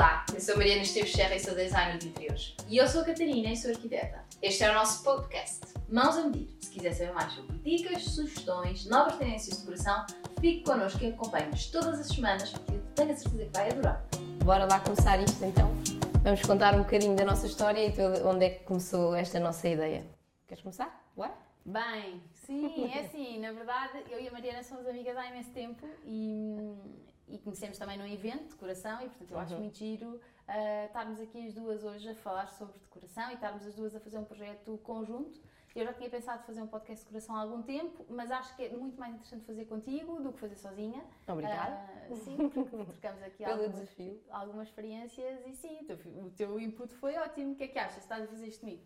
Olá, eu sou Mariana Esteves Serra e sou designer de interiores. E eu sou a Catarina e sou arquiteta. Este é o nosso podcast. Mãos a medir. Se quiser saber mais sobre dicas, sugestões, novas tendências de decoração, fique connosco e acompanhe-nos todas as semanas porque eu tenho a certeza que vai adorar. Bora lá começar isto então. Vamos contar um bocadinho da nossa história e de onde é que começou esta nossa ideia. Queres começar? Bora? Bem, sim, é assim, na verdade, eu e a Mariana somos amigas há imenso tempo e, e conhecemos também num evento de decoração e, portanto, eu acho Uhum. muito giro uh, estarmos aqui as duas hoje a falar sobre decoração e estarmos as duas a fazer um projeto conjunto. Eu já tinha pensado fazer um podcast de decoração há algum tempo, mas acho que é muito mais interessante fazer contigo do que fazer sozinha. Obrigada Ah, sim, porque trocamos aqui algumas, algumas experiências e sim, o teu, o teu input foi ótimo. O que é que achas? Estás a fazer isto comigo?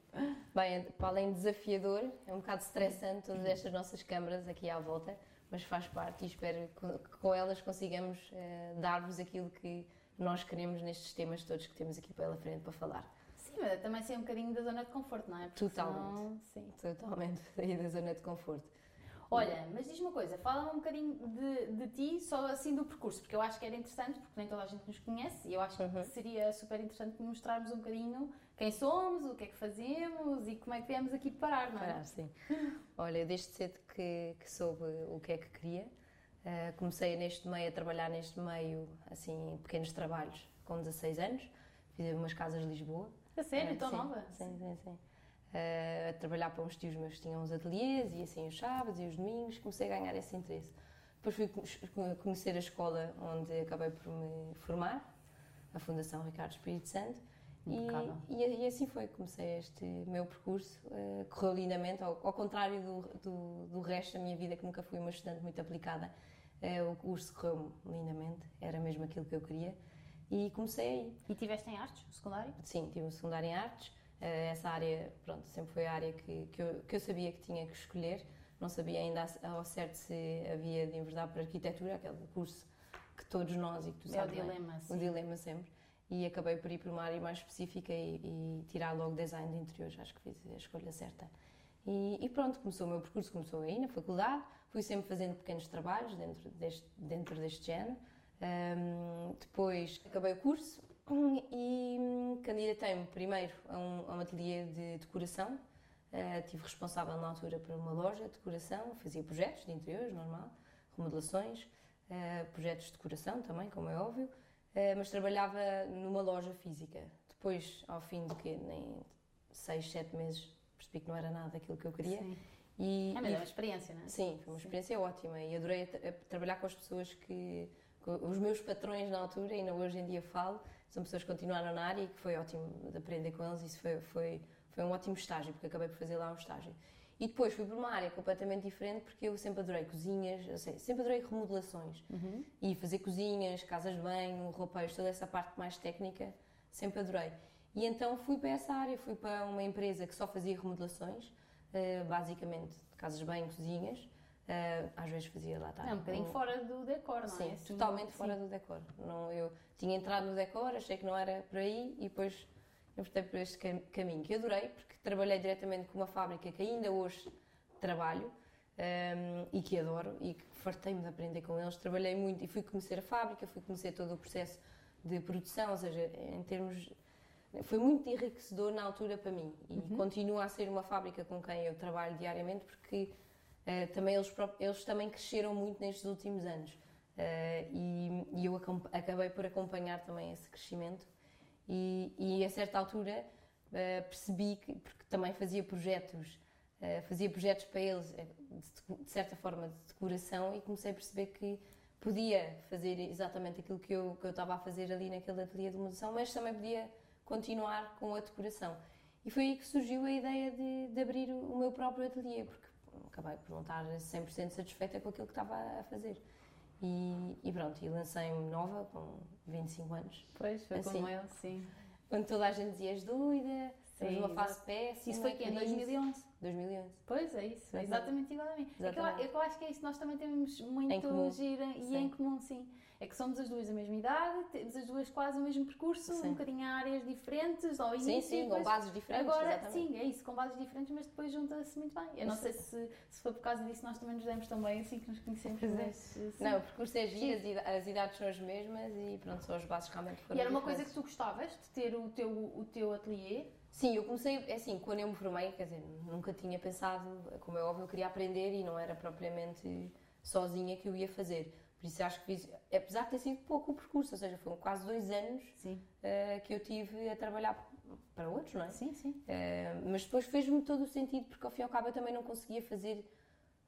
Bem, para além de desafiador, é um bocado estressante todas estas nossas câmaras aqui à volta, mas faz parte e espero que com elas consigamos eh, dar-vos aquilo que nós queremos nestes temas todos que temos aqui pela frente para falar. Sim, mas também ser um bocadinho da zona de conforto, não é? Porque Totalmente. senão- sim. Totalmente sair da zona de conforto. Olha, mas diz-me uma coisa, fala-me um bocadinho de, de ti, só assim do percurso, porque eu acho que era interessante, porque nem toda a gente nos conhece, e eu acho Uhum. que seria super interessante mostrarmos um bocadinho quem somos, o que é que fazemos e como é que viemos aqui parar, não é? Parar, sim. Olha, desde cedo que, que soube o que é que queria. Uh, comecei neste meio a trabalhar neste meio, assim, pequenos trabalhos, com 16 anos. Fiz umas casas de Lisboa. A sério, Uh, tão sim, nova? Sim, sim, sim. Uh, a trabalhar para uns tios meus que tinham uns ateliês e assim os sábados e os domingos. Comecei a ganhar esse interesse. Depois fui co- conhecer a escola onde acabei por me formar, a Fundação Ricardo Espírito Santo. E, e, e assim foi, comecei este meu percurso, eh, correu lindamente, ao, ao contrário do, do, do resto da minha vida, que nunca fui uma estudante muito aplicada, eh, o curso correu lindamente, era mesmo aquilo que eu queria, e comecei aí. E tiveste em artes, o secundário? Sim, tive um secundário em artes, eh, essa área, pronto, sempre foi a área que, que, eu, que eu sabia que tinha que escolher, não sabia ainda ao certo se havia de enverdar para arquitetura, aquele curso que todos nós e que tu É o sabes bem, dilema, o sim. dilema sempre. E acabei por ir para uma área mais específica e, e tirar logo design de interiores. Acho que fiz a escolha certa. E, e pronto, começou o meu percurso, começou aí na faculdade. Fui sempre fazendo pequenos trabalhos dentro deste, dentro deste género. Ahm, depois acabei o curso e candidatei-me primeiro a um, a um ateliê de decoração. Uh, tive responsável na altura para uma loja de decoração, fazia projetos de interiores, normal, remodelações, uh, projetos de decoração também, como é óbvio, mas trabalhava numa loja física. Depois, ao fim de que nem seis, sete meses, percebi que não era nada daquilo que eu queria. Sim. E, É, mas e é uma experiência, não é? Sim, foi uma experiência ótima e adorei a a trabalhar com as pessoas que. os meus patrões na altura, e ainda hoje em dia falo, são pessoas que continuaram na área e que foi ótimo de aprender com eles. Isso foi, foi, foi um ótimo estágio, porque acabei por fazer lá um estágio. E depois fui para uma área completamente diferente, porque eu sempre adorei cozinhas, sei, sempre adorei remodelações. Uhum. E fazer cozinhas, casas de banho, roupeiros, toda essa parte mais técnica, sempre adorei. E então fui para essa área, fui para uma empresa que só fazia remodelações, eh, basicamente casas de banho, cozinhas. Eh, às vezes fazia lá tá, É um bocadinho fora do decor, não Sim, é? Assim, totalmente sim. fora do decor. Não, eu tinha entrado no decor, achei que não era por aí e depois envertei por este cam- caminho que eu adorei, porque trabalhei diretamente com uma fábrica que ainda hoje trabalho hum, e que adoro e que fartei-me de aprender com eles. Trabalhei muito e fui conhecer a fábrica, fui conhecer todo o processo de produção, ou seja, em termos. Foi muito enriquecedor na altura para mim e continua a ser uma fábrica com quem eu trabalho diariamente porque eh, também eles, eles também cresceram muito nestes últimos anos Eh, e, e eu acabei por acompanhar também esse crescimento e, e a certa altura eh, percebi que, porque também fazia projetos, eh, fazia projetos para eles, eh, de, de certa forma, de decoração e comecei a perceber que podia fazer exatamente aquilo que eu, que eu estava a fazer ali naquele ateliê de modelação, mas também podia continuar com a decoração. E foi aí que surgiu a ideia de, de abrir o, o meu próprio ateliê, porque acabei por não estar 100% satisfeita com aquilo que estava a fazer. E, e pronto, e lancei-me nova, com 25 anos. Pois, foi Assim. como eu, sim. Quando toda a gente dizia, Estamos numa Sim, fase exato. péssima. Isso foi que em no início. 2011. 2011. Pois é isso, Exatamente. exatamente igual a mim. É que, eu, é eu acho que é isso, nós também temos muito gira e Sim. em comum, sim. É que somos as duas da mesma idade, temos as duas quase o mesmo percurso, Sim. um bocadinho áreas diferentes, ao Sim, início. sim, com depois- bases diferentes. Agora, exatamente. sim, é isso, com bases diferentes, mas depois junta-se muito bem. Eu não sei se, se foi por causa disso nós também nos demos tão bem assim que nos conhecemos, Pois é. mas sim. Não, o percurso é giro, as ida- as idades são as mesmas e pronto, são as bases realmente foram E era uma coisa que tu gostavas de ter o teu, o teu ateliê? Sim, eu comecei, é assim, quando eu me formei, quer dizer, nunca tinha pensado, como é óbvio, eu queria aprender e não era propriamente sozinha que eu ia fazer. Por isso acho que fiz, apesar de ter sido pouco o percurso, ou seja, foram quase dois anos eh, que eu tive a trabalhar para outros, não é? Sim, sim. Eh, mas depois fez-me todo o sentido, porque ao fim e ao cabo eu também não conseguia fazer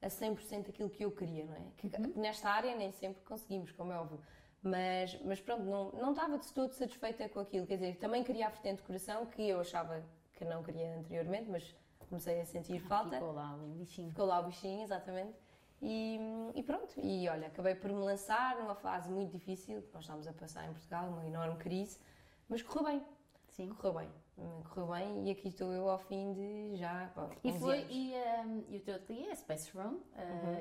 a 100% aquilo que eu queria, não é? Que, Uhum. nesta área nem sempre conseguimos, como é óbvio. Mas, mas pronto, não, não estava de todo satisfeita com aquilo. Quer dizer, também queria a vertente de coração, que eu achava que não queria anteriormente, mas comecei a sentir falta. Ficou lá o bichinho. Ficou lá o bichinho, exatamente. E, e pronto, e olha, acabei por me lançar numa fase muito difícil, que nós estávamos a passar em Portugal, uma enorme crise, mas correu bem, Sim. correu bem, hum, correu bem e aqui estou eu ao fim de já bom, E 11 foi, anos. e, um, e o teu ateliê é Space Room? uh,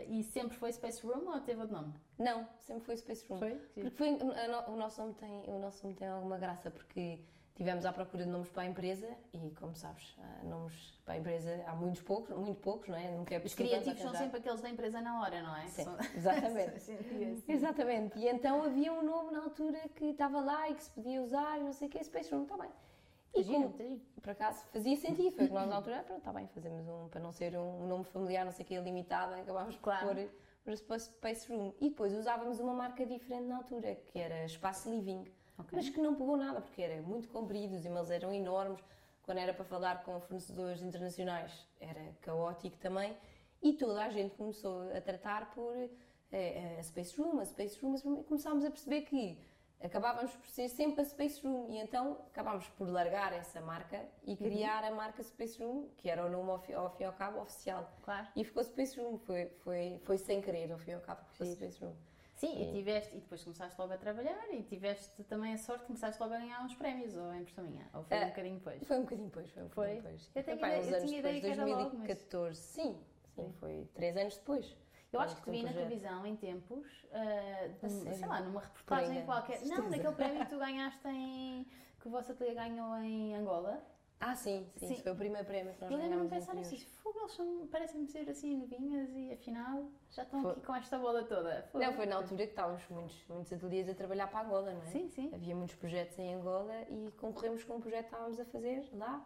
Uhum. E sempre foi Space Room ou teve outro nome? Não, sempre foi Space Room. Foi? Porque foi, a no- o, nosso nome tem, o nosso nome tem alguma graça, porque tivemos à procura de nomes para a empresa e, como sabes, nomes para a empresa há muitos poucos, muito poucos, não é? Nunca é Os criativos são sempre aqueles da empresa na hora, não é? Sim, São- exatamente. Exatamente, e então havia um nome na altura que estava lá e que se podia usar, não sei o que, Space Room, está bem. E por acaso fazia sentido, foi que nós na altura, pronto, está bem, fazemos um, para não ser um nome familiar, não sei o que, limitado, acabámos por Claro. pôr por Space- Space Room. E depois usávamos uma marca diferente na altura, que era Espaço Living, Ok. mas que não pegou nada, porque era muito comprido, os e-mails eram enormes, quando era para falar com fornecedores internacionais era caótico também, e toda a gente começou a tratar por eh, a Space Room, a Space Room, a Space Room, e começámos a perceber que acabávamos por ser sempre a Space Room, e então acabámos por largar essa marca e criar a marca Space Room, que era o nome ao, ao fim e ao cabo oficial. Claro. E ficou Space Room, foi, foi, foi sem querer, ao fim e ao cabo, ficou Giro. Space Room. Sim, e tiveste, e depois começaste logo a trabalhar e tiveste também a sorte, começaste logo a ganhar uns prémios, ou é impressão minha? Ou foi um Ah, bocadinho depois? Foi um bocadinho depois, foi um Foi? bocadinho depois. Eu tenho Foi, pá, ideia- eu anos tinha depois, ideia que era logo, mas- 2014, sim, sim, Sim. foi três anos depois. Eu acho que te Foi vi na televisão em tempos, ah, de- sei lá, numa reportagem qualquer. Não, naquele prémio que tu ganhaste em. que o vosso ateliê ganhou em Angola. Ah, sim, sim, Sim. isso foi o primeiro prémio que nós Eu lembro-me pensar nisso. Fogo, eles são- parecem-me ser assim novinhas e afinal já estão Foi. aqui com esta bola toda. Fogo. Não, foi na altura que estávamos muitos, muitos ateliês a trabalhar para Angola, não é? Sim, sim. Havia muitos projetos em Angola e concorremos com um projeto que estávamos a fazer lá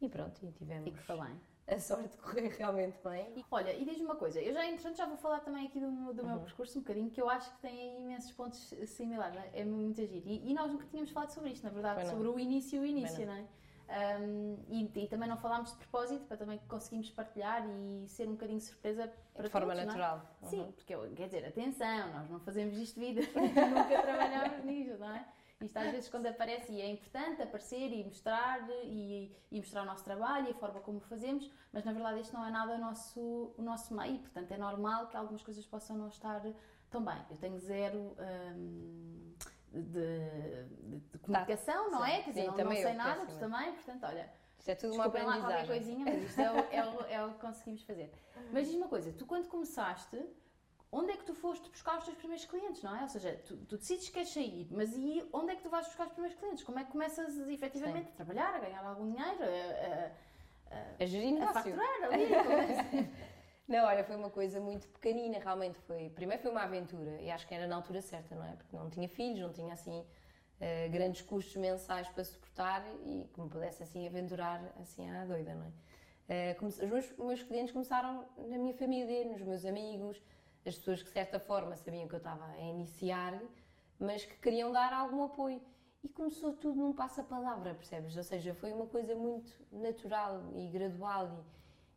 e pronto, e tivemos E correu bem. a sorte de correr realmente bem. E, olha, e diz-me uma coisa, eu já, entretanto, já vou falar também aqui do, meu- do meu Uhum. percurso um bocadinho, que eu acho que tem imensos pontos similares, é? é muito agir. E, e nós nunca tínhamos falado sobre isto, na verdade, sobre o início e o início, não. não, é? Um, e, e também não falámos de propósito, para também conseguirmos partilhar e ser um bocadinho surpresa para de forma todos, é? natural. Sim, Uhum. porque eu- quer dizer, atenção, nós não fazemos isto de vida, nunca trabalhámos nisto, não é? Isto às vezes quando aparece e é importante aparecer e mostrar e, e mostrar o nosso trabalho e a forma como fazemos, mas na verdade isto não é nada o nosso, o nosso meio, portanto é normal que algumas coisas possam não estar tão bem. Eu tenho zero hum, de, de- de comunicação, não é? sim. Quer dizer, Sim, não, não sei nada, tu também, portanto, olha, Isto é tudo uma Desculpem lá qualquer aprendizagem. coisinha, mas isto é o, é, o, é o que conseguimos fazer. Mas diz-me uma coisa, tu quando começaste, onde é que tu foste buscar os teus primeiros clientes, não é? Ou seja, tu, tu decides que queres sair, mas e onde é que tu vais buscar os primeiros clientes? Como é que começas efetivamente a trabalhar, a ganhar algum dinheiro, a, A gerir a, a negócio. faturar ali? Não, olha, foi uma coisa muito pequenina, realmente foi. Primeiro foi uma aventura e acho que era na altura certa, não é? Porque não tinha filhos, não tinha assim eh, grandes custos mensais para suportar e que me pudesse assim aventurar assim à doida, não é? Eh, comece- os meus, os meus clientes começaram na minha família, nos meus amigos, as pessoas que de certa forma sabiam que eu estava a iniciar, mas que queriam dar algum apoio. E começou tudo num passa-palavra, percebes? Ou seja, foi uma coisa muito natural e gradual e,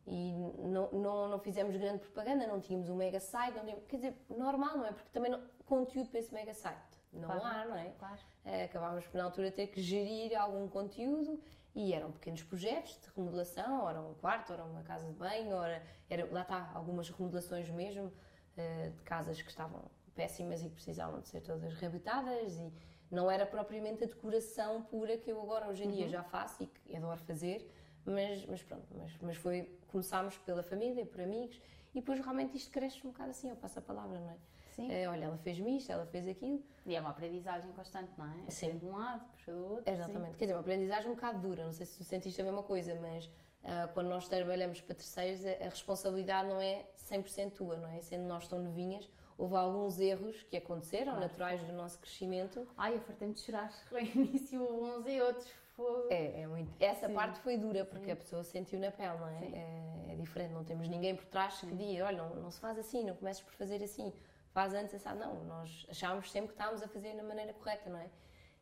e não, não, não fizemos grande propaganda, não tínhamos um mega site, não tínhamos- quer dizer, normal, não é? Porque também não, conteúdo para esse mega site não Claro. há, não é? Claro. Eh, acabámos por na altura ter que gerir algum conteúdo e eram pequenos projetos de remodelação, ora um quarto, ora uma casa de banho, ora era, lá está, algumas remodelações mesmo eh, de casas que estavam péssimas e que precisavam de ser todas reabilitadas e Não era propriamente a decoração pura que eu agora hoje em Uhum. dia já faço e que adoro fazer, mas, mas pronto, mas, mas foi, começámos pela família, por amigos, e depois realmente isto cresce um bocado assim, eu passo a palavra, não é? Sim. É, olha, ela fez-me isto, ela fez aquilo, E é uma aprendizagem constante, não é? Sim. De um lado, puxa do outro. Exatamente. Quer dizer, uma aprendizagem um bocado dura, não sei se tu sentiste a mesma coisa, mas ah, quando nós trabalhamos para terceiros, a, a responsabilidade não é 100% tua, não é? Sendo nós tão novinhas, houve alguns erros que aconteceram, Claro. naturais do nosso crescimento. Ai, eu fartei-me de chorar no início, uns e outros. É, é muito. Essa Sim. parte foi dura, porque Sim. a pessoa sentiu na pele, não é? Sim. É, é diferente, não temos ninguém por trás que diga, olha, não, não se faz assim, não comeces por fazer assim, faz antes assim. Não, nós achávamos sempre que estávamos a fazer da maneira correta, não é?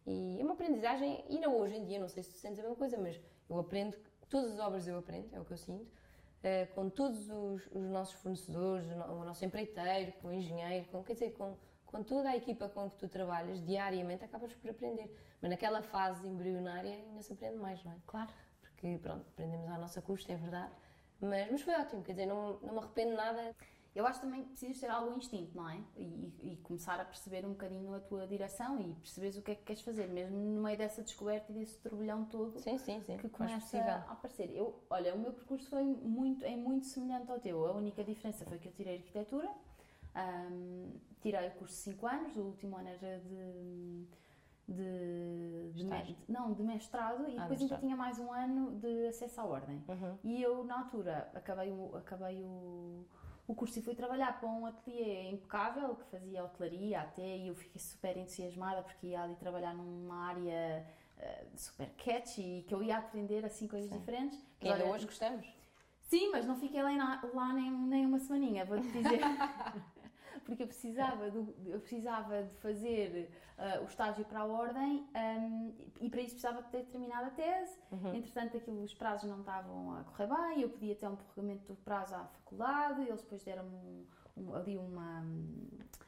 E é uma aprendizagem, ainda hoje em dia, não sei se tu sentes a mesma coisa, mas eu aprendo, todas as obras eu aprendo, é o que eu sinto, eh, com todos os, os nossos fornecedores, o nosso empreiteiro, com o engenheiro, com, quer dizer, com, com toda a equipa com que tu trabalhas, diariamente acabas por aprender. Mas naquela fase embrionária ainda se aprende mais, não é? Claro. Porque, pronto, aprendemos à nossa custa, é verdade. Mas, mas foi ótimo, quer dizer, não, não me arrependo nada. Eu acho também que precisas ter algum instinto, não é? E, e- começar a perceber um bocadinho a tua direção e perceberes o que é que queres fazer, mesmo no meio dessa descoberta e desse turbilhão todo Sim, sim, sim. que começa possível. a aparecer. Eu, olha, o meu percurso foi muito, é muito semelhante ao teu. A única diferença foi que eu tirei arquitetura, ahm, tirei o curso de 5 anos, o último ano era de. De, de me- Estágio. não, de mestrado e Ah, depois ainda tinha mais um ano de acesso à ordem. Uhum. E eu, na altura, acabei o, acabei o, o curso e fui trabalhar para um ateliê impecável que fazia hotelaria até e eu fiquei super entusiasmada porque ia ali trabalhar numa área eh, super catchy e que eu ia aprender assim coisas Sim. diferentes. Que ainda hoje gostamos. Sim, mas não fiquei lá, lá nem, nem uma semaninha, vou-te dizer. Porque eu precisava, do- eu precisava de fazer ah, o estágio para a ordem ahm, e para isso precisava de ter terminado a tese. Entretanto, aquilo, os prazos não estavam a correr bem, eu podia ter um prorrogamento do prazo à faculdade, eles depois deram-me um- um- ali uma, ah,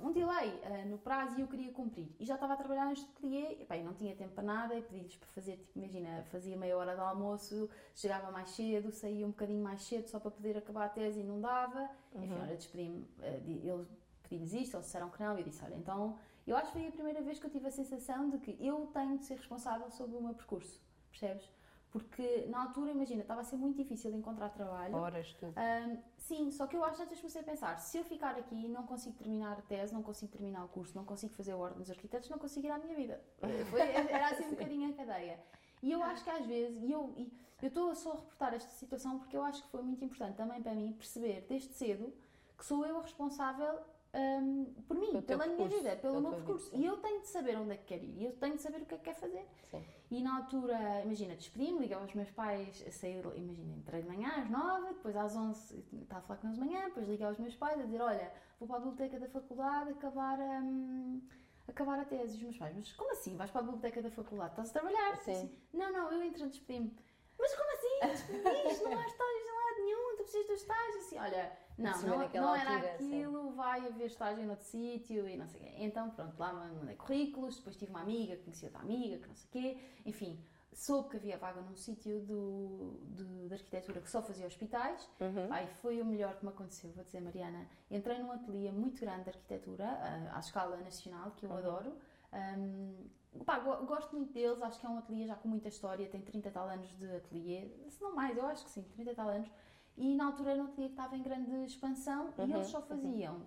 um delay ah, no prazo e eu queria cumprir. E já estava a trabalhar neste ateliê, e, bem, não tinha tempo para nada e pedi-lhes para fazer, tipo, imagina, fazia meia hora de almoço, chegava mais cedo, saía um bocadinho mais cedo só para poder acabar a tese e não dava. Enfim, olha, despedi-me, ah, di- eles pedi-lhes isto, eles disseram que não, e eu disse, olha, então, eu acho que foi a primeira vez que eu tive a sensação de que eu tenho de ser responsável sobre o meu percurso, percebes? Porque na altura, imagina, estava a ser muito difícil encontrar trabalho. Horas, tudo. Ahm, sim, só que eu acho que antes comecei a pensar, se eu ficar aqui não consigo terminar a tese, não consigo terminar o curso, não consigo fazer a ordem dos arquitetos, não consigo ir à minha vida. Foi, era assim um bocadinho a cadeia. E eu acho que às vezes, e eu e eu estou só a reportar esta situação porque eu acho que foi muito importante também para mim perceber desde cedo que sou eu a responsável ahm, por mim, pela minha percurso, vida, pelo meu vida, percurso. sim. e eu tenho de saber onde é que quero ir, e eu tenho de saber o que é que quero fazer. Sim. E na altura, imagina, despedi-me, liguei aos meus pais, saí, imagina, entrei de manhã às 9, depois às 11 estava a falar com eles de manhã, depois liguei aos meus pais a dizer: Olha, vou para a biblioteca da faculdade acabar, hum, acabar a tese. Os meus pais, mas como assim? Vais para a biblioteca da faculdade? Estás a trabalhar? Sim. Assim, não, não, eu entrei, despedi-me. Mas como assim? Despediste? não há estágios em lado nenhum, tu precisas dos estágios. Assim, olha, não, não, daquela não era altura, sim. aquilo, vai haver estágio noutro sítio e não sei o quê. Então, pronto, lá mandei currículos, depois tive uma amiga, conheci outra amiga, que não sei o quê. Enfim, soube que havia vaga num sítio do, do- de arquitetura que só fazia hospitais. Uhum. Ai, foi o melhor que me aconteceu, vou dizer, Mariana. Entrei num ateliê muito grande de arquitetura, ah, à escala nacional, que eu Uhum. adoro. Ahm, pá, go- gosto muito deles, acho que é um ateliê já com muita história, tem 30 tal anos de ateliê, se não mais, eu acho que sim, 30 tal anos. E na altura era um ateliê que estava em grande expansão e Uhum, eles só faziam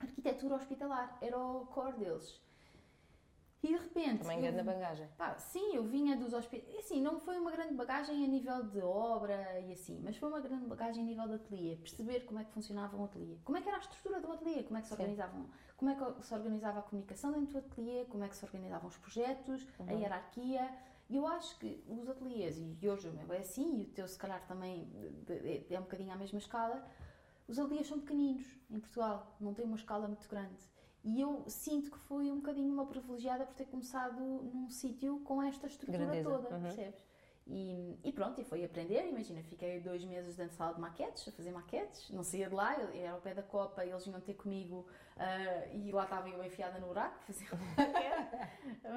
arquitetura hospitalar, era o core deles. E de repente. Também eu- grande bagagem. Pá, sim, eu vinha dos hospitais. Assim, não foi uma grande bagagem a nível de obra e assim, mas foi uma grande bagagem a nível de ateliê. Perceber como é que funcionava um ateliê. Como é que era a estrutura de um ateliê, como é que se Sim. organizavam, como é que se organizava a comunicação dentro do ateliê, como é que se organizavam os projetos, a Uhum. hierarquia. E eu acho que os ateliês, e hoje o meu é assim, e o teu se calhar também é um bocadinho à mesma escala, os ateliês são pequeninos em Portugal, não têm uma escala muito grande. E eu sinto que fui um bocadinho uma privilegiada por ter começado num sítio com esta estrutura Grandeza, toda, uhum. percebes? E, e pronto, e foi aprender. Imagina, fiquei dois meses dentro de sala de maquetes, a fazer maquetes, não saía de lá, eu, era ao pé da Copa, eles vinham ter comigo uh, e lá estava eu enfiada no buraco, a fazer maquete.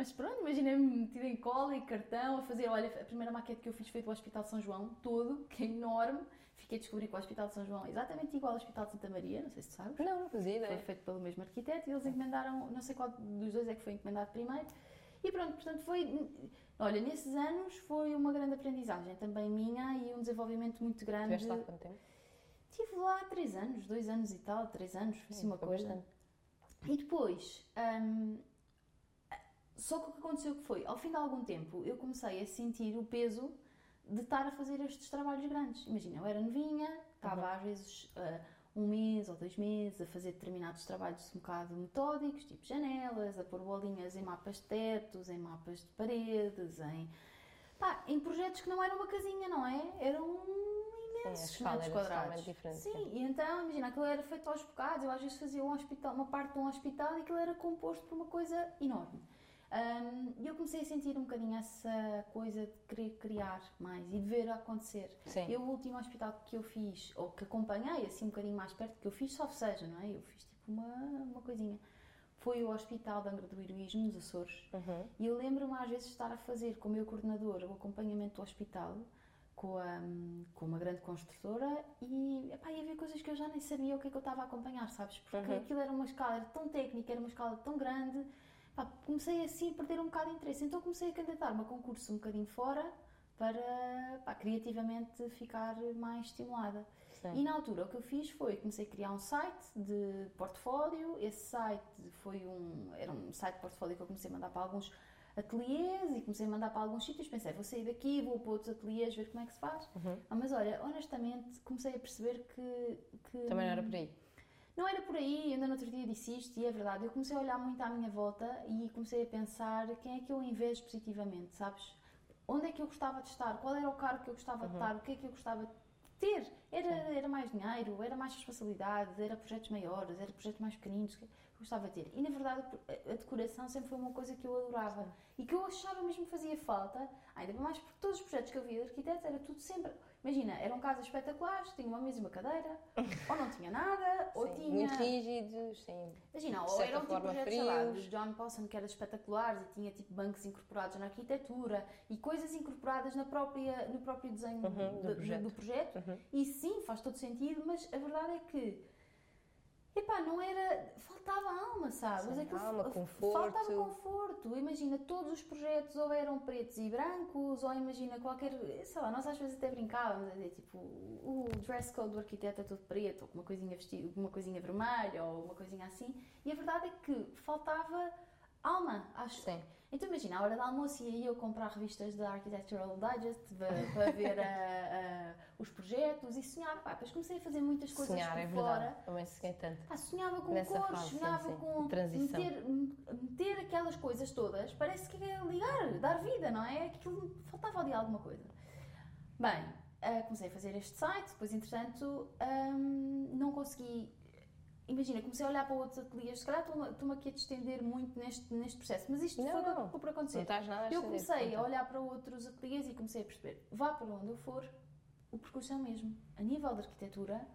Mas pronto, imagina-me metida em cola e cartão, a fazer. Olha, a primeira maquete que eu fiz foi do Hospital de São João, todo, que é enorme. Fiquei a descobrir que o Hospital de São João é exatamente igual ao Hospital de Santa Maria, não sei se tu sabes. Não, não fazia Foi ideia. feito pelo mesmo arquiteto e eles encomendaram, não sei qual dos dois é que foi encomendado primeiro. E pronto, portanto foi, olha, nesses anos foi uma grande aprendizagem também minha e um desenvolvimento muito grande. Estiveste lá quanto tempo? Estive lá três anos, dois anos e tal, três anos, foi assim uma Foi coisa. bastante. E depois, hum, só que o que aconteceu que foi, ao fim de algum tempo, eu comecei a sentir o peso de estar a fazer estes trabalhos grandes. Imagina, eu era novinha, estava Uhum. às vezes ah, um mês ou dois meses a fazer determinados trabalhos um bocado metódicos, tipo janelas, a pôr bolinhas em mapas de tetos, em mapas de paredes, em, pá, em projetos que não eram uma casinha, não é? Eram Sim, imensos escala metros quadrados. Sim, e então, imagina, aquilo era feito aos bocados, eu às vezes fazia um hospital, uma parte de um hospital e aquilo era composto por uma coisa enorme. E eu comecei a sentir um bocadinho essa coisa de querer criar mais e de ver acontecer. Sim. Eu, o último hospital que eu fiz, ou que acompanhei assim um bocadinho mais perto, que eu fiz, só seja, não é? Eu fiz tipo uma, uma coisinha. Foi o Hospital de Angra do Heroísmo, nos Açores. Uhum. E eu lembro-me às vezes de estar a fazer com o meu coordenador o acompanhamento do hospital, com, a, com uma grande construtora, e epá, ia ver coisas que eu já nem sabia o que é que eu estava a acompanhar, sabes? Porque Uhum. aquilo era uma escala era tão técnica, era uma escala tão grande, pá, comecei assim a perder um bocado de interesse. Então comecei a candidatar-me a concurso um bocadinho fora para pá, criativamente ficar mais estimulada. Sim. E na altura o que eu fiz foi comecei a criar um site de portfólio. Esse site foi um era um site de portfólio que eu comecei a mandar para alguns ateliês e comecei a mandar para alguns sítios. Pensei, vou sair daqui, vou para outros ateliês ver como é que se faz. Uhum. Ah, mas olha, honestamente comecei a perceber que, que Também não era por aí. Não era por aí, ainda no outro dia disse isto e é verdade. Eu comecei a olhar muito à minha volta e comecei a pensar quem é que eu invejo positivamente, sabes? Onde é que eu gostava de estar? Qual era o cargo que eu gostava de estar? O que é que eu gostava de ter? Era, era mais dinheiro, era mais responsabilidades, era projetos maiores, era projetos mais pequeninos que eu gostava de ter. E na verdade a a decoração sempre foi uma coisa que eu adorava e que eu achava mesmo que fazia falta, ainda mais porque todos os projetos que eu via de arquitetos era tudo sempre. Imagina, eram casas espetaculares, tinha uma mesa e uma cadeira, ou não tinha nada, ou Sim, tinha. Muito rígidos, sim. Imagina, ou eram tipo projetos, sei lá, John Pawson que eram espetaculares e tinha tipo bancos incorporados na arquitetura e coisas incorporadas na própria, no próprio desenho Uhum, do do, projeto. do projeto. Uhum. E sim, faz todo sentido, mas a verdade é que epá, não era. faltava alma, fa- conforto. Faltava conforto. Imagina, todos os projetos ou eram pretos e brancos, ou imagina qualquer. sei lá, nós às vezes até brincávamos a dizer tipo o dress code do arquiteto é todo preto, ou uma coisinha vestido, uma coisinha vermelha, ou uma coisinha assim. E a verdade é que faltava alma, acho. Sim. Então imagina, à hora do almoço ia eu comprar revistas da Architectural Digest para, ver a- a- os projetos e sonhar. Pá, depois comecei a fazer muitas coisas Sonhar, por é fora. verdade. Também sonhei tanto. Pá, sonhava com Nessa cores, fase, sonhava sim. com Transição. meter, meter aquelas coisas todas. Parece que é ligar, dar vida, não é? Aquilo faltava ali alguma coisa. Bem, ah, comecei a fazer este site, depois entretanto ahm, não consegui. Imagina, comecei a olhar para outros ateliês, se calhar estou-me aqui a distender muito neste, neste processo, mas isto Não, foi o que não. por Não acontecer. estás nada a Eu estender, comecei a olhar para outros ateliês e comecei a perceber, vá para onde eu for, o percurso é o mesmo. A nível de arquitetura,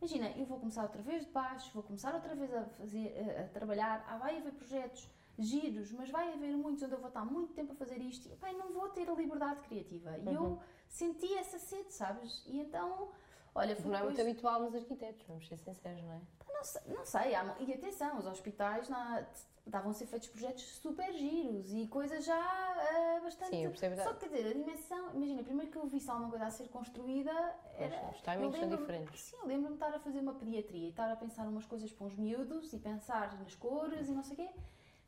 imagina, eu vou começar outra vez de baixo, vou começar outra vez a, fazer, a, a trabalhar, ah, vai haver projetos giros, mas vai haver muitos onde eu vou estar muito tempo a fazer isto e pá, não vou ter a liberdade criativa. E eu Uhum. senti essa sede, sabes? E então, olha, foi Não é muito habitual nos arquitetos, vamos ser sinceros, não é? Não sei, não sei, há- e atenção, os hospitais na, estavam a ser feitos projetos super giros e coisas já ah, bastante. Sim, eu percebo. Só que quer dizer, a dimensão, imagina, primeiro que eu vi alguma coisa a ser construída, era. Os timings são diferentes. Sim, eu lembro-me de estar a fazer uma pediatria e estar a pensar umas coisas para uns miúdos e pensar nas cores e não sei o quê.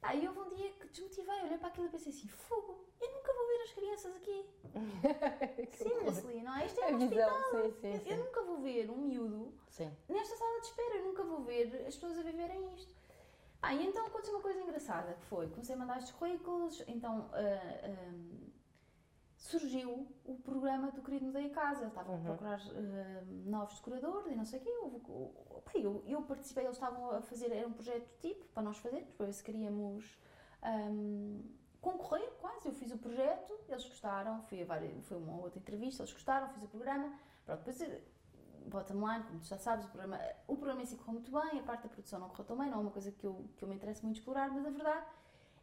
Aí houve um dia que desmotivei, olhei para aquilo e pensei assim: fogo, eu nunca vou ver as crianças aqui. Seriously, não é? Isto é A um hospital. sim, sim, Eu- sim. Eu nunca vou ver um miúdo nesta sala de espera, eu nunca vou ver as pessoas a viverem isto. Ah, e então aconteceu uma coisa engraçada, que foi, comecei a mandar estes currículos, então ah, ah, surgiu o programa do Querido Mudei a Casa, eles estavam Uhum. a procurar ah, novos decoradores e não sei o quê, pá, eu, eu participei, eles estavam a fazer, era um projeto tipo, para nós fazermos, para ver se queríamos ahm, concorrer quase. Eu fiz o projeto, eles gostaram, fui a várias, foi uma outra entrevista, eles gostaram, fiz o programa. Pronto, depois, eh, bottom line, como tu já sabes, o programa, o programa em si correu muito bem, a parte da produção não correu tão bem, não é uma coisa que eu, que eu me interessa muito explorar, mas a verdade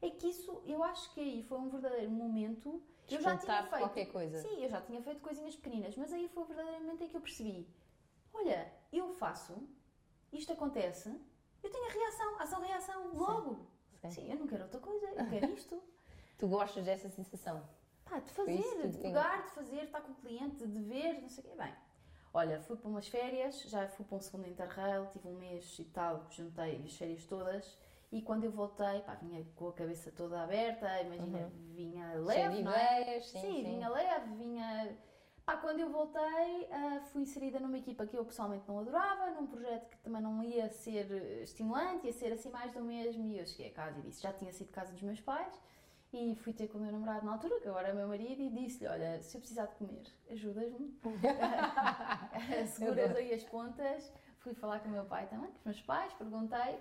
é que isso, eu acho que aí foi um verdadeiro momento. Eu já tinha feito. qualquer coisa. Sim, eu já tinha feito coisinhas pequeninas, mas aí foi momento em que eu percebi: olha, eu faço, isto acontece, eu tenho a reação, ação-reação, logo. Sim. Sim, eu não quero outra coisa, eu quero isto. Tu gostas dessa sensação? Pá, de fazer, isso de pegar, de fazer, estar com o cliente, de ver, não sei o quê. Bem, olha, fui para umas férias, já fui para um segundo Interrail, tive um mês e tal, juntei as férias todas. E quando eu voltei, pá, vinha com a cabeça toda aberta, imagina, vinha Cheio leve, não é? ideias, sim, sim. vinha leve, vinha. Pá, quando eu voltei, ah, fui inserida numa equipa que eu pessoalmente não adorava, num projeto que também não ia ser eh, estimulante, ia ser assim mais do mesmo. E eu cheguei a casa e disse: já tinha sido casa dos meus pais. E fui ter com o meu namorado na altura, que agora é meu marido, e disse-lhe: Olha, se eu precisar de comer, ajudas-me. Seguras aí as pontas. Fui falar com o meu pai também, com os meus pais, perguntei.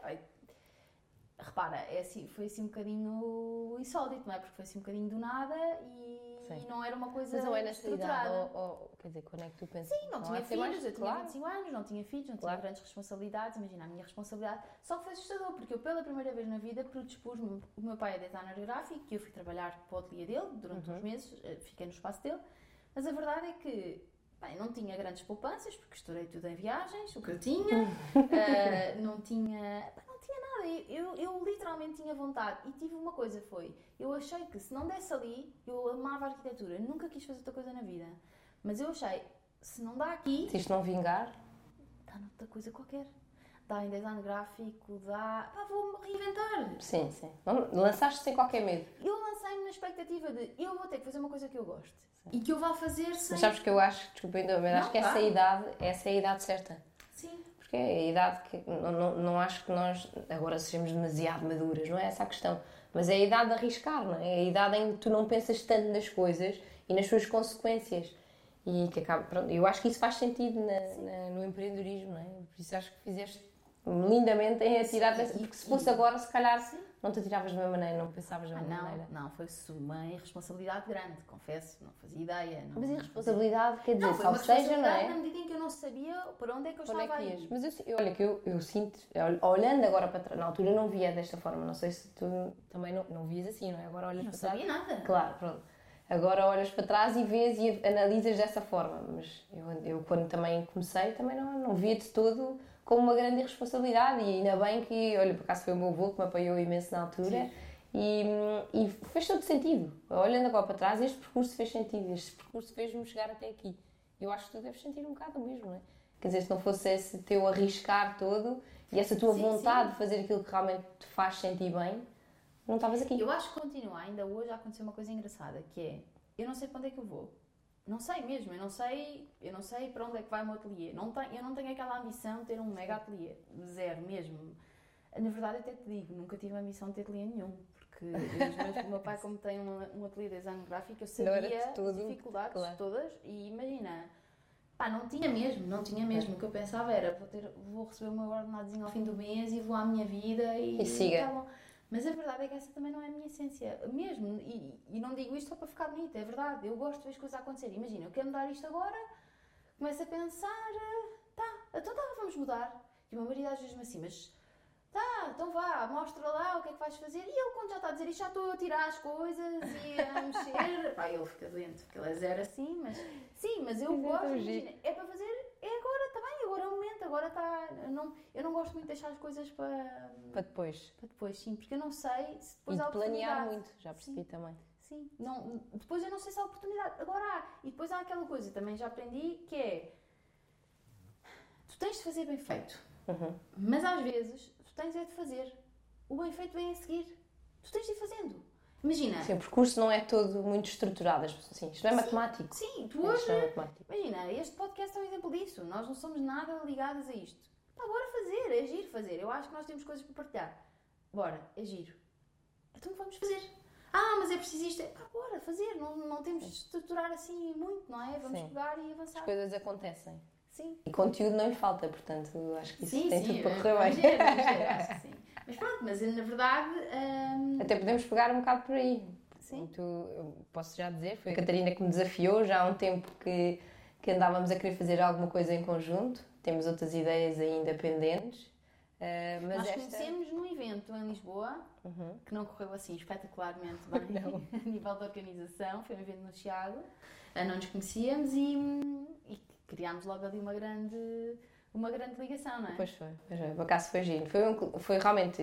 Repara, é assim, foi assim um bocadinho insólito, não é? Porque foi assim um bocadinho do nada e, e não era uma coisa Mas não é idade, estruturada. ou, ou- quer dizer, quando é que tu pensas? Sim, não, há tinha ser mais- filhos, eu tinha claro. 25 anos, não tinha filhos, não Claro. tinha grandes responsabilidades, imagina a minha responsabilidade. Só que foi assustador, porque eu pela primeira vez na vida predispus-me, o meu pai é designer gráfico e eu fui trabalhar para o ateliê dele durante Uhum. uns meses, eh, fiquei no espaço dele, mas a verdade é que bem, não tinha grandes poupanças, porque estourei tudo em viagens, o que eu tinha, eh, não tinha, não tinha nada, eu, eu literalmente tinha vontade e tive uma coisa, foi, eu achei que se não desse ali, eu amava a arquitetura, nunca quis fazer outra coisa na vida, mas eu achei, se não dá aqui, Se isto não vingar, dá noutra coisa qualquer. Dá em design gráfico, dá. Pá, vou-me reinventar. sim, sim. Lançaste sem qualquer medo. Eu lancei-me na expectativa de eu vou ter que fazer uma coisa que eu gosto e que eu vá fazer sem. Mas sabes que eu acho, desculpa ainda, mas Não, acho que essa claro. idade, essa é a idade certa. Sim. Porque é a idade que não, não, não acho que nós agora sejamos demasiado maduras, não é essa a questão. Mas é a idade de arriscar, não é? É a idade em que tu não pensas tanto nas coisas e nas suas consequências. E que acaba, pronto, eu acho que isso faz sentido na- na- no empreendedorismo, não é? Por isso acho que fizeste lindamente em atirar porque se fosse agora, se calhar, não te atiravas da mesma maneira, não pensavas da Ah, mesma não, maneira. não, foi uma irresponsabilidade grande, confesso, não fazia ideia. Não, Mas a não irresponsabilidade, quer dizer, Não, foi uma seja, não é? na medida em que eu não sabia para onde é que eu Para é estava que a ias? ir. Mas eu, olha que eu, eu sinto, ol- olhando agora para trás, na altura eu não via desta forma, não sei se tu também não, não vias assim, não é? Agora olhas Não para trás. sabia nada. Claro, pronto. Agora olhas para trás e vês e analisas dessa forma, mas eu, eu quando também comecei também não, não via de todo como uma grande irresponsabilidade e ainda bem que, olha, por acaso foi o meu avô que me apoiou imenso na altura e, e fez todo sentido. Olhando agora para trás, este percurso fez sentido, este percurso fez-me chegar até aqui. Eu acho que tu deves sentir um bocado o mesmo, não é? Quer dizer, se não fosse esse teu arriscar todo e essa tua Sim, vontade sim. de fazer aquilo que realmente te faz sentir bem, não estavas aqui. Eu acho que continua, ainda hoje aconteceu uma coisa engraçada, que é, eu não sei para onde é que eu vou. Não sei mesmo, eu não sei, eu não sei para onde é que vai o meu ateliê. Não tenho, eu não tenho aquela ambição de ter um mega ateliê, zero mesmo. Na verdade, até te digo, nunca tive a ambição de ter ateliê nenhum, porque o meu pai, como tem um, um ateliê de design gráfico, eu sabia de as dificuldades claro. todas e imagina, pá, não tinha mesmo, não tinha mesmo. O que eu pensava era, vou, ter, vou receber o meu ordenadozinho ao fim do mês e vou à minha vida e, E siga. tá. Mas a verdade é que essa também não é a minha essência, mesmo. E, e não digo isto só para ficar bonita, é verdade. Eu gosto de ver as coisas a acontecer. Imagina, eu quero mudar isto agora, começo a pensar, tá, então tá, vamos mudar. E o meu marido às vezes me assim, mas tá, então vá, mostra lá o que é que vais fazer. E ele, quando já está a dizer isto, já estou a tirar as coisas e a mexer. Pá, ele fica doente, porque ele é zero assim, mas sim, mas eu gosto, imagina, é para fazer, é agora, está bem, agora está. Eu não, eu não gosto muito de deixar as coisas para. Para depois. Para depois, sim, porque eu não sei se depois e há de planear muito, já percebi também. Sim, não, depois eu não sei se há oportunidade. Agora há. E depois há aquela coisa, também já aprendi, que é. Tu tens de fazer bem feito. Uhum. Mas às vezes, tu tens é de fazer. O bem feito vem a seguir. Tu tens de ir fazendo. Imagina. Sim, o percurso não é todo muito estruturado. Assim, isto não é matemático. Sim, tu Isto hoje. é matemático. Imagina, este podcast é um exemplo disso. Nós não somos nada ligadas a isto. Pá, bora fazer, é giro fazer. Eu acho que nós temos coisas para partilhar. Bora, é giro. Então vamos fazer. Ah, mas é preciso isto. Pá, bora fazer. Não, não temos de estruturar assim muito, não é? Vamos Sim. pegar e avançar. As coisas acontecem. Sim. E conteúdo não lhe falta, portanto, acho que isso Sim, tem sim. tudo para é- correr vamos bem. ver, vamos ver, acho que sim. Mas pronto, mas na verdade. hum, Até podemos pegar um bocado por aí. Sim. Eu posso já dizer, foi a Catarina que me desafiou já há um tempo que, que andávamos a querer fazer alguma coisa em conjunto. Temos outras ideias ainda pendentes. eh, mas Nós esta... conhecemos num evento em Lisboa, Uhum. que não correu assim espetacularmente bem Não. a nível da organização, foi um evento no Chiado, Ah, não nos conhecíamos e, e criámos logo ali uma grande, uma grande ligação, não é? Pois foi, pois. Por acaso foi giro. Foi, um- foi realmente,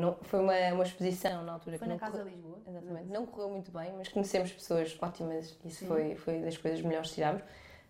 não, foi uma, uma exposição na altura Foi que na Casa correu- Lisboa. Exatamente. Não correu muito bem, mas conhecemos pessoas ótimas. Isso Sim. foi, foi das coisas melhores que tirámos.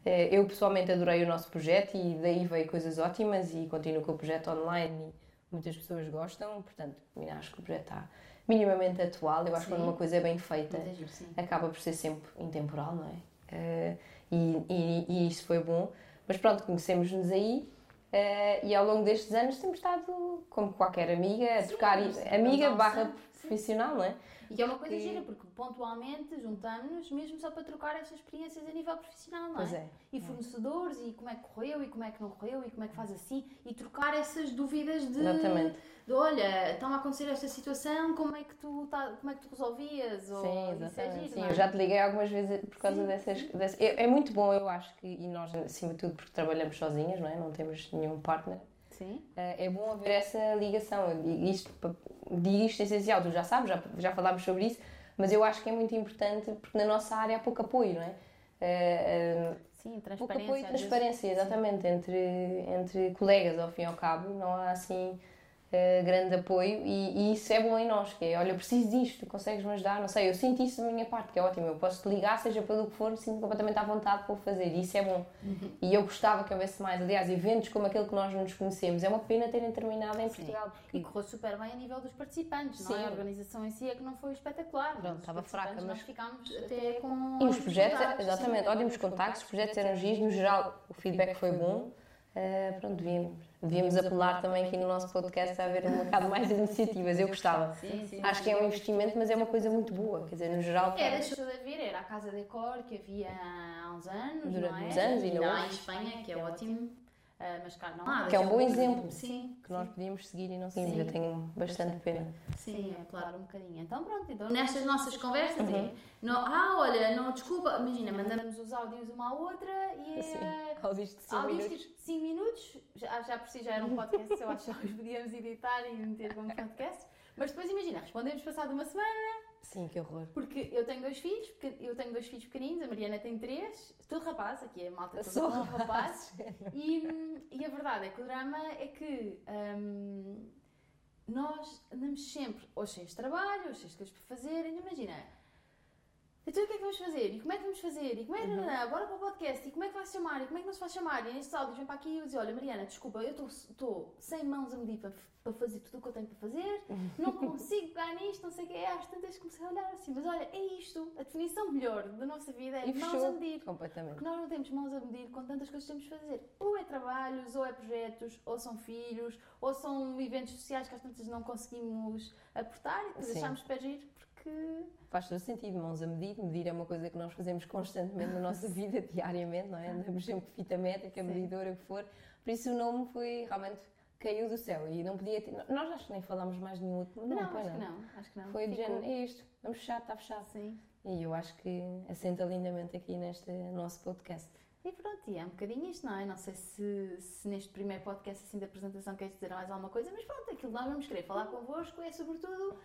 Eh, Eu pessoalmente adorei o nosso projeto e daí veio coisas ótimas e continuo com o projeto online e muitas pessoas gostam, portanto, acho que o projeto está minimamente atual. Eu acho que Sim. quando uma coisa é bem feita, sim. acaba por ser sempre intemporal, não é? Eh, e, e, e isso foi bom. Mas pronto, conhecemos-nos aí eh, e ao longo destes anos temos estado, como qualquer amiga, a Sim, trocar amiga barra. Profissional, não é? E é uma coisa Que- gira, porque pontualmente juntamos-nos mesmo só para trocar estas experiências a nível profissional, não Pois é? é. E fornecedores, e como é que correu, e como é que não correu, e como é que faz assim, e trocar essas dúvidas de, Exatamente. de olha, está a acontecer esta situação, como é que tu, tá, como é que tu resolvias? Ou, Sim, isso é exatamente. giro, Sim, é? eu já te liguei algumas vezes por causa Sim, dessas. sim. dessas- É, é muito bom, eu acho que, e nós, acima de tudo, porque trabalhamos sozinhas, não é? Não temos nenhum partner. Sim. Eh, É bom haver essa ligação. Digo isto, digo isto essencial, tu já sabes, já, já falámos sobre isso, mas eu acho que é muito importante porque na nossa área há pouco apoio, não é? Eh, eh, Sim, pouco transparência. apoio e transparência, exatamente, entre, entre colegas, ao fim e ao cabo, não há assim eh, grande apoio e, e isso é bom em nós, que é, olha, eu preciso disto, consegues-me ajudar, não sei, eu sinto isso da minha parte, que é ótimo, eu posso te ligar, seja pelo que for, sinto completamente à vontade para o fazer, e isso é bom. Uhum. E eu gostava que houvesse mais, aliás, eventos como aquele que nós nos conhecemos, é uma pena terem terminado em Sim. Portugal, E correu super bem a nível dos participantes, não é? Sim. A organização em si é que não foi espetacular. Pronto, estava fraca, mas- ficámos até com. E os projetos, exatamente, sim. ótimos contactos, os projetos eram giros, no geral o feedback foi bom. Uh, pronto, devíamos, devíamos apelar também aqui no nosso podcast a haver um bocado mais de iniciativas, eu gostava. Sim, sim. Acho que é um investimento, mas é uma coisa muito boa, quer dizer, no geral. É, deixou de haver, era a Casa Decor que havia há uns anos, Durante não é? uns anos, ainda há hoje. em Espanha, que é ótimo, ah, mas cá não há. Que é um bom exemplo. Sim, que nós podíamos seguir e não Sim. seguimos. Eu tenho bastante pena. sim, é claro, um bocadinho. Então pronto, então nestas nossas conversas Uhum. é, não, ah, olha, não, desculpa, imagina, mandamos os áudios uma à outra e Sim. é... Áudios de 5 Áudios minutos. tipo 5 minutos, já, já por si já era um podcast, eu acho que nós podíamos editar e meter como podcast. Mas depois imagina, respondemos passado uma semana, Sim, que horror. porque eu tenho dois filhos, eu tenho dois filhos pequeninos, a Mariana tem três, tudo rapaz, aqui é a malta toda Só rapazes. E, e a verdade é que o drama é que hum, nós andamos sempre ou cheios de trabalho, ou cheios de coisas para fazer, imagina. Então o que é que vamos fazer? E como é que vamos fazer? E como é que. Uhum. Bora para o podcast. E como é que vai se chamar? E como é que não se vai chamar? E nestes áudios vem para aqui e eu digo: Olha, Mariana, desculpa, eu estou- sem mãos a medir para, para fazer tudo o que eu tenho para fazer, não consigo pegar nisto, não sei o que é. Às tantas comecei a olhar assim, mas olha, é isto. A definição melhor da nossa vida é E mãos a medir. completamente. Porque nós não temos mãos a medir com tantas coisas que temos de fazer. Ou é trabalhos, ou é projetos, ou são filhos, ou são eventos sociais que às tantas não conseguimos aportar e depois Sim. achamos para agir porque. Faz todo sentido, mãos a medir. Medir é uma coisa que nós fazemos constantemente na nossa vida, diariamente, não é? Andamos sempre fita métrica, Sim. medidora, o que for. Por isso o nome foi realmente caiu do céu e não podia ter. Nós acho que nem falámos mais nenhum outro. Não, Não, acho que não. Acho que não. Foi de Ficou- género, é isto, vamos fechar, está fechado. Sim. E eu acho que assenta lindamente aqui neste nosso podcast. E pronto, e é um bocadinho isto, não é? Não sei se, se neste primeiro podcast assim da apresentação queres dizer mais alguma coisa, mas pronto, aquilo que nós vamos querer falar convosco é sobretudo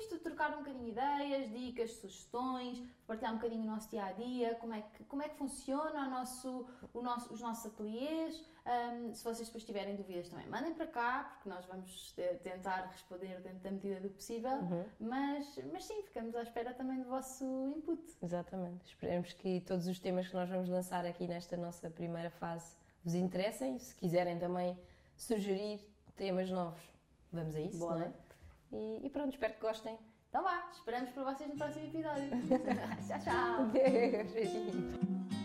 isto, trocar um bocadinho ideias, dicas, sugestões, partilhar um bocadinho o nosso dia a dia, como é que, como é que funciona o nosso, o nosso, os nossos ateliês. Ahm, se vocês depois tiverem dúvidas também, mandem para cá, porque nós vamos te- tentar responder dentro da medida do possível. Uhum. Mas, mas sim, ficamos à espera também do vosso input. Exatamente. Esperemos que todos os temas que nós vamos lançar aqui nesta nossa primeira fase vos interessem. Se quiserem também sugerir temas novos, vamos a isso, Bora. não é? E, e pronto, espero que gostem. Então vá, esperamos por vocês no próximo episódio. tchau, tchau! Beijinho.